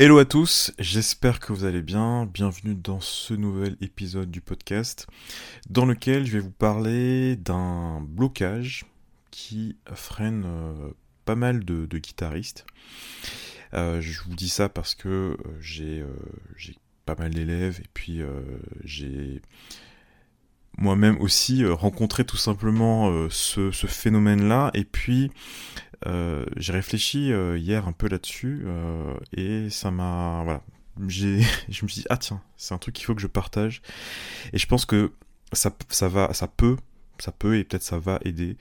Hello à tous, j'espère que vous allez bien. Bienvenue dans ce nouvel épisode du podcast dans lequel je vais vous parler d'un blocage qui freine euh, pas mal de, guitaristes. Euh, je vous dis ça parce que euh, j'ai pas mal d'élèves et puis j'ai moi-même aussi rencontré tout simplement ce, ce phénomène-là et puis euh, j'ai réfléchi euh, hier un peu là-dessus euh, et ça m'a voilà. J'ai je me suis dit ah tiens c'est un truc qu'il faut que je partage. Et je pense que ça ça va ça peut ça peut et peut-être ça va aider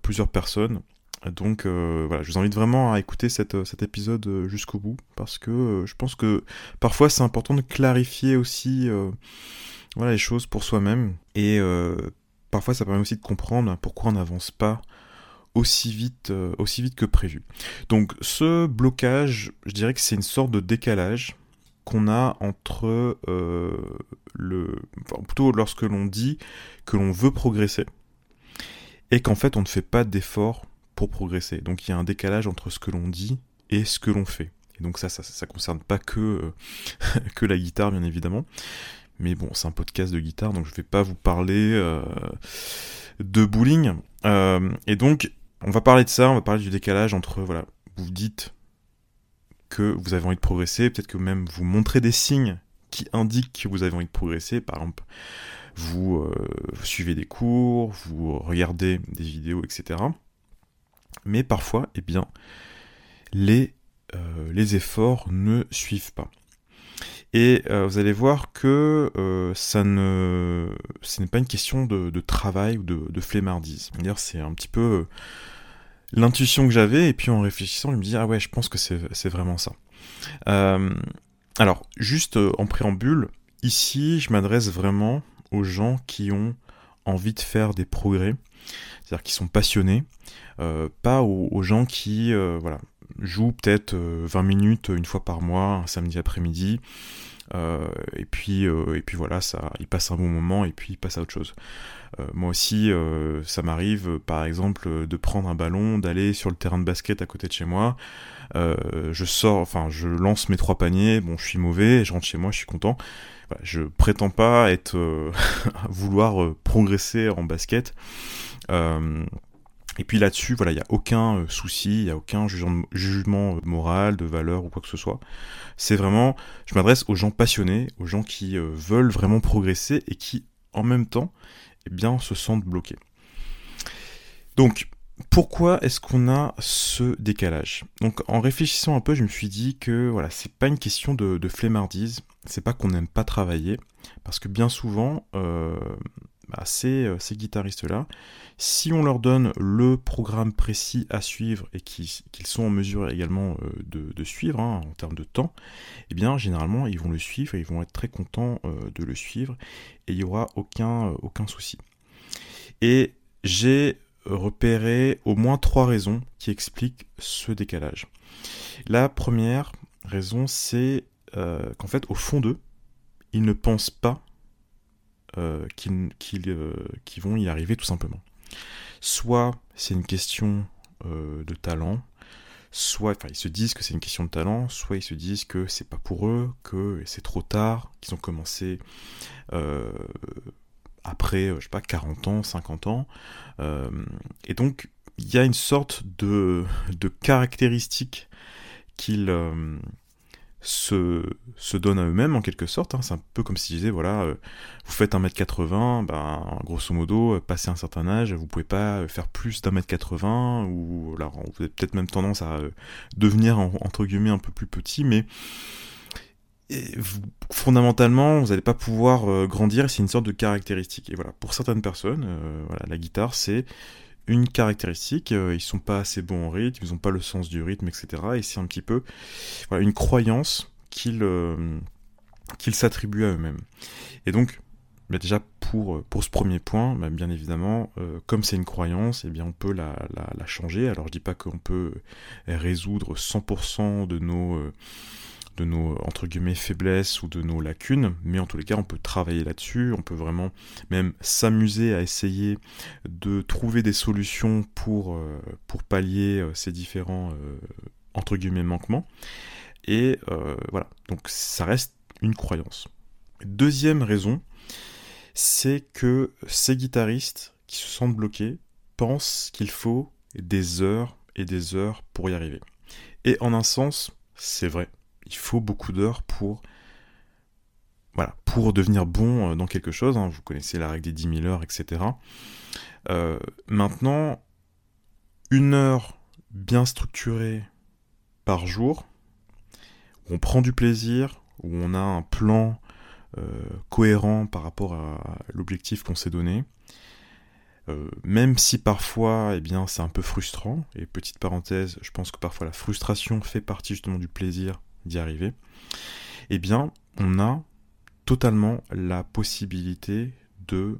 plusieurs personnes. Donc voilà, je vous invite vraiment à écouter cette, cet épisode jusqu'au bout parce que je pense que parfois c'est important de clarifier aussi voilà les choses pour soi-même. Et parfois ça permet aussi de comprendre pourquoi on n'avance pas aussi vite, euh, aussi vite que prévu. Donc ce blocage, je dirais que c'est une sorte de décalage qu'on a entre euh, le, enfin, plutôt lorsque l'on dit que l'on veut progresser et qu'en fait on ne fait pas d'effort pour progresser. Donc il y a un décalage entre ce que l'on dit et ce que l'on fait. Et donc ça, ça, ça concerne pas que euh, que la guitare bien évidemment. Mais bon, c'est un podcast de guitare, donc je vais pas vous parler de bowling. et donc, on va parler de ça, on va parler du décalage entre, voilà, vous dites que vous avez envie de progresser, peut-être que même vous montrez des signes qui indiquent que vous avez envie de progresser, par exemple, vous, euh, suivez des cours, vous regardez des vidéos, etc. Mais parfois, eh bien, les, euh, les efforts ne suivent pas. Et euh, vous allez voir que euh, ça ne, ce n'est pas une question de, travail ou de, de flemmardise. C'est un petit peu euh, l'intuition que j'avais, et puis en réfléchissant, je me dis ah ouais, je pense que c'est vraiment ça. alors, juste en préambule, ici, je m'adresse vraiment aux gens qui ont envie de faire des progrès, c'est-à-dire qui sont passionnés, pas aux, aux, gens qui, voilà, joue peut-être 20 euh, minutes une fois par mois, un samedi après-midi. Euh, et puis euh, et puis voilà, ça, il passe un bon moment et puis il passe à autre chose. moi aussi, ça m'arrive, par exemple, de prendre un ballon, d'aller sur le terrain de basket à côté de chez moi. je sors, enfin, je lance mes trois paniers. Bon, je suis mauvais, je rentre chez moi, je suis content. je prétends pas être vouloir progresser en basket. Et puis là-dessus, voilà, il n'y a aucun euh, souci, il n'y a aucun jugement, euh, moral, de valeur ou quoi que ce soit. C'est vraiment, je m'adresse aux gens passionnés, aux gens qui euh, veulent vraiment progresser et qui, en même temps, eh bien, se sentent bloqués. Donc, pourquoi est-ce qu'on a ce décalage? Donc, en réfléchissant un peu, je me suis dit que voilà, c'est pas une question de, de flemmardise, c'est pas qu'on n'aime pas travailler, parce que bien souvent, bah, ces, guitaristes-là, si on leur donne le programme précis à suivre et qu'ils sont en mesure également euh, de, suivre hein, en termes de temps, eh bien généralement ils vont le suivre et ils vont être très contents euh, de le suivre et il n'y aura aucun, aucun souci. Et j'ai repéré au moins trois raisons qui expliquent ce décalage. La première raison, c'est qu'en fait, au fond d'eux, ils ne pensent pas qu'ils vont y arriver tout simplement. Soit c'est une question euh, de talent, soit ils se disent que c'est une question de talent, soit ils se disent que c'est pas pour eux, que c'est trop tard, qu'ils ont commencé euh, après, je sais pas, 40 ans, 50 ans. Euh, et donc il y a une sorte de, de caractéristique qu'ils se, se donnent à eux-mêmes en quelque sorte. Hein. C'est un peu comme si je disais, voilà, euh, vous faites 1m80, ben, grosso modo, euh, passé un certain âge, vous pouvez pas euh, faire plus d'un mètre 80, ou alors vous avez peut-être même tendance à devenir entre guillemets un peu plus petit, mais fondamentalement, vous n'allez pas pouvoir grandir, c'est une sorte de caractéristique. Et voilà, pour certaines personnes, voilà, la guitare, c'est une caractéristique, euh, ils sont pas assez bons en rythme, ils ont pas le sens du rythme, etc. Et c'est un petit peu une croyance qu'ils euh, qu'ils s'attribuent à eux-mêmes. Et donc, bah, déjà pour, pour ce premier point, bah, bien évidemment, euh, comme c'est une croyance, eh bien on peut la, la, la, changer. Alors je dis pas qu'on peut résoudre 100% de nos de nos entre guillemets faiblesses ou de nos lacunes, mais en tous les cas on peut travailler là-dessus, on peut vraiment même s'amuser à essayer de trouver des solutions pour, euh, pallier euh, ces différents euh, entre guillemets manquements. Et voilà, donc ça reste une croyance. Deuxième raison, c'est que ces guitaristes qui se sentent bloqués pensent qu'il faut des heures et des heures pour y arriver. Et en un sens, c'est vrai. Il faut beaucoup d'heures pour devenir bon euh, dans quelque chose. Hein. Vous connaissez la règle des 10 000 heures, etc. Euh, maintenant, une heure bien structurée par jour, où on prend du plaisir, où on a un plan euh, cohérent par rapport à l'objectif qu'on s'est donné, même si parfois, eh bien, c'est un peu frustrant. Et petite parenthèse, je pense que parfois la frustration fait partie justement du plaisir d'y arriver. Eh bien, on a totalement la possibilité de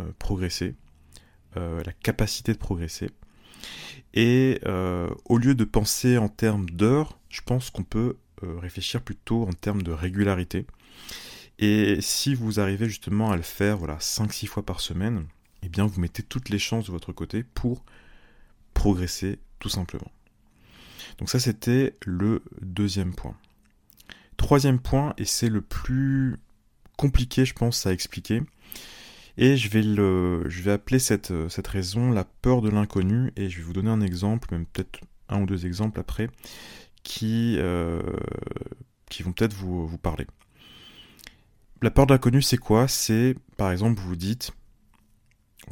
euh, progresser, euh, la capacité de progresser. Et au lieu de penser en termes d'heures, je pense qu'on peut réfléchir plutôt en termes de régularité. Et si vous arrivez justement à le faire voilà, 5-6 fois par semaine, eh bien vous mettez toutes les chances de votre côté pour progresser tout simplement. Donc ça c'était le deuxième point. Troisième point, et c'est le plus compliqué je pense à expliquer, et je vais, appeler cette, cette raison la peur de l'inconnu, et je vais vous donner un exemple, même peut-être un ou deux exemples après, qui, euh, qui vont peut-être vous, vous parler. La peur de l'inconnu, c'est quoi? C'est, par exemple, vous vous dites,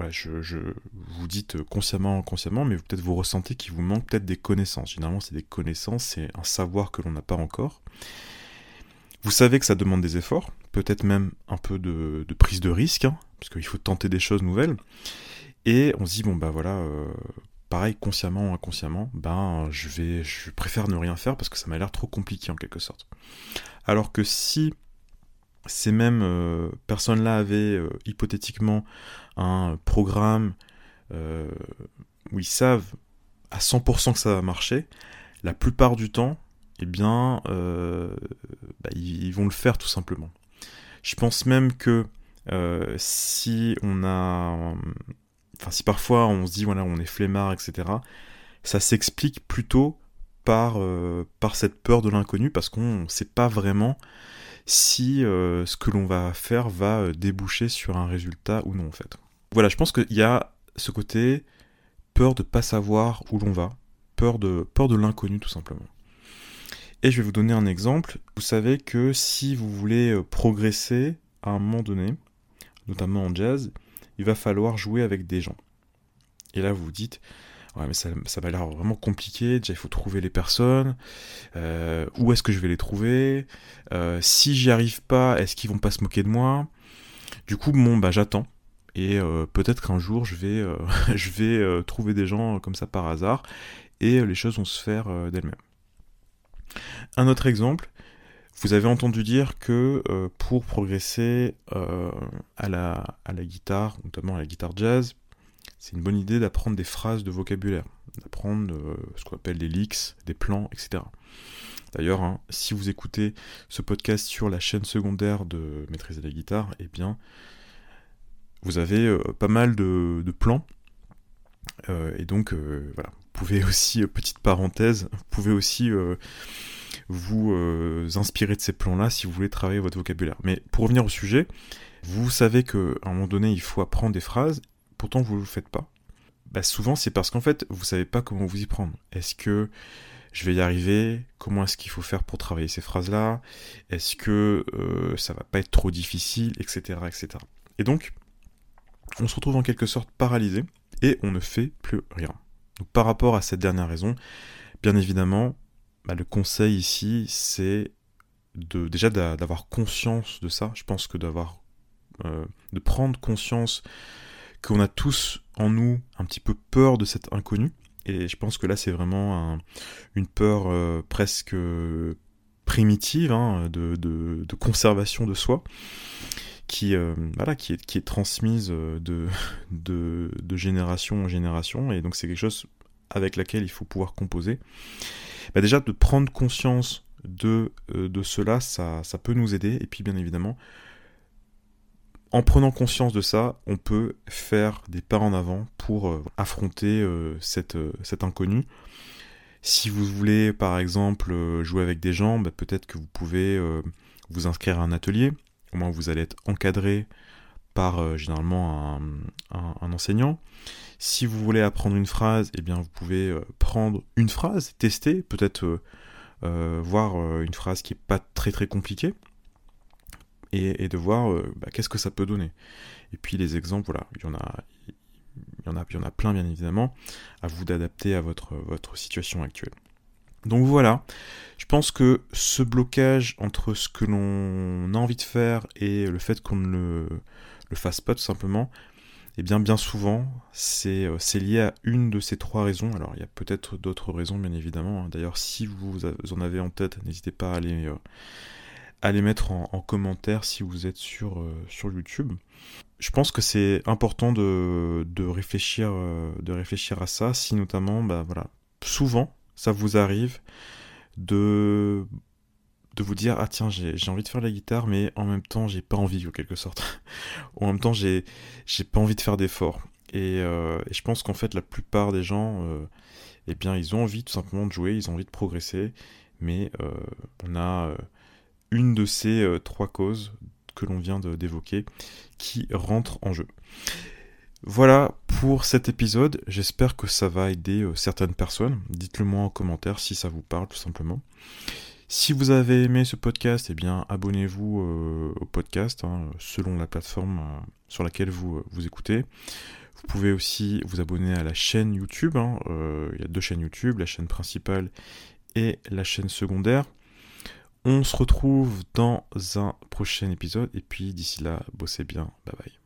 je, vous dites consciemment, inconsciemment, mais peut-être vous ressentez qu'il vous manque peut-être des connaissances. Généralement, c'est des connaissances, c'est un savoir que l'on n'a pas encore. Vous savez que ça demande des efforts, peut-être même un peu de, prise de risque, hein, parce qu'il faut tenter des choses nouvelles. Et on se dit, bon, bah voilà, euh, pareil, consciemment ou inconsciemment, ben, je vais, je préfère ne rien faire parce que ça m'a l'air trop compliqué en quelque sorte. Alors que si ces mêmes euh, personnes-là avaient euh, hypothétiquement un programme euh, où ils savent à 100% que ça va marcher, la plupart du temps, eh bien, bah, ils, vont le faire tout simplement. Je pense même que si on a, enfin, si parfois on se dit voilà, on est flemmard, etc., ça s'explique plutôt par, par cette peur de l'inconnu parce qu'on ne sait pas vraiment si euh, ce que l'on va faire va euh, déboucher sur un résultat ou non en fait. Voilà, je pense qu'il y a ce côté peur de pas savoir où l'on va, peur de, peur de l'inconnu tout simplement. Et je vais vous donner un exemple. Vous savez que si vous voulez euh, progresser à un moment donné, notamment en jazz, il va falloir jouer avec des gens. Et là, vous vous dites, ouais, mais ça, ça m'a l'air vraiment compliqué. Déjà, il faut trouver les personnes. Euh, où est-ce que je vais les trouver? Euh, Si j'y arrive pas, est-ce qu'ils vont pas se moquer de moi? Du coup, bon, bah, j'attends. Et euh, peut-être qu'un jour, je vais, trouver des gens comme ça par hasard. Et les choses vont se faire d'elles-mêmes. Un autre exemple, vous avez entendu dire que pour progresser à la guitare, notamment à la guitare jazz, c'est une bonne idée d'apprendre des phrases de vocabulaire, d'apprendre euh, ce qu'on appelle des leaks, des plans, etc. D'ailleurs, hein, si vous écoutez ce podcast sur la chaîne secondaire de Maîtriser la guitare, eh bien, vous avez euh, pas mal de, plans. Euh, et donc, voilà, vous pouvez aussi, petite parenthèse, vous pouvez aussi vous inspirer de ces plans-là si vous voulez travailler votre vocabulaire. Mais pour revenir au sujet, vous savez qu'à un moment donné, il faut apprendre des phrases, pourtant vous ne le faites pas bah Souvent, c'est parce qu'en fait, vous savez pas comment vous y prendre. Est-ce que je vais y arriver? Comment est-ce qu'il faut faire pour travailler ces phrases-là? Est-ce que euh, ça va pas être trop difficile? Etc. etc. Et donc, on se retrouve en quelque sorte paralysé et on ne fait plus rien. Par rapport à cette dernière raison, bien évidemment, bah, le conseil ici, c'est de déjà d'avoir conscience de ça. Je pense que d'avoir euh, de prendre conscience qu'on a tous en nous un petit peu peur de cet inconnu. Et je pense que là, c'est vraiment une peur euh, presque primitive hein, de, conservation de soi qui, euh, est, transmise euh, de, génération en génération. Et donc, c'est quelque chose avec laquelle il faut pouvoir composer. Bah, déjà, de prendre conscience de, cela, ça peut nous aider. Et puis, bien évidemment, en prenant conscience de ça, on peut faire des pas en avant pour euh, affronter euh, cette, euh, cet inconnu. Si vous voulez par exemple jouer avec des gens, bah, peut-être que vous pouvez vous inscrire à un atelier. Au moins vous allez être encadré par généralement un, enseignant. Si vous voulez apprendre une phrase, eh bien vous pouvez prendre une phrase, tester, peut-être voir une phrase qui est pas très compliquée et, de voir bah, qu'est-ce que ça peut donner. Et puis les exemples, voilà, il y en a, il y en a, il y en a plein bien évidemment, à vous d'adapter à votre, votre situation actuelle. Donc voilà, je pense que ce blocage entre ce que l'on a envie de faire et le fait qu'on ne le, le, fasse pas tout simplement, eh bien bien souvent c'est lié à une de ces trois raisons. Alors il y a peut-être d'autres raisons bien évidemment. Hein. D'ailleurs si vous en avez en tête, n'hésitez pas à les, à les mettre en, commentaire si vous êtes sur, euh, sur YouTube. Je pense que c'est important de, de, réfléchir, euh, de réfléchir à ça, si notamment, bah, voilà, souvent, ça vous arrive de, de vous dire ah tiens j'ai envie de faire la guitare mais en même temps j'ai pas envie en quelque sorte. En même temps j'ai pas envie de faire d'efforts. Et, euh, et, je pense qu'en fait la plupart des gens eh bien ils ont envie tout simplement de jouer ils ont envie de progresser. Mais on a une de ces euh, trois causes que l'on vient d'évoquer qui rentrent en jeu. Voilà pour cet épisode, j'espère que ça va aider euh, certaines personnes. Dites-le moi en commentaire si ça vous parle tout simplement. Si vous avez aimé ce podcast, eh bien abonnez-vous euh, au podcast hein, selon la plateforme sur laquelle vous, vous écoutez. Vous pouvez aussi vous abonner à la chaîne YouTube. Hein, il y a deux chaînes YouTube, la chaîne principale et la chaîne secondaire. On se retrouve dans un prochain épisode et puis d'ici là, bossez bien. Bye bye.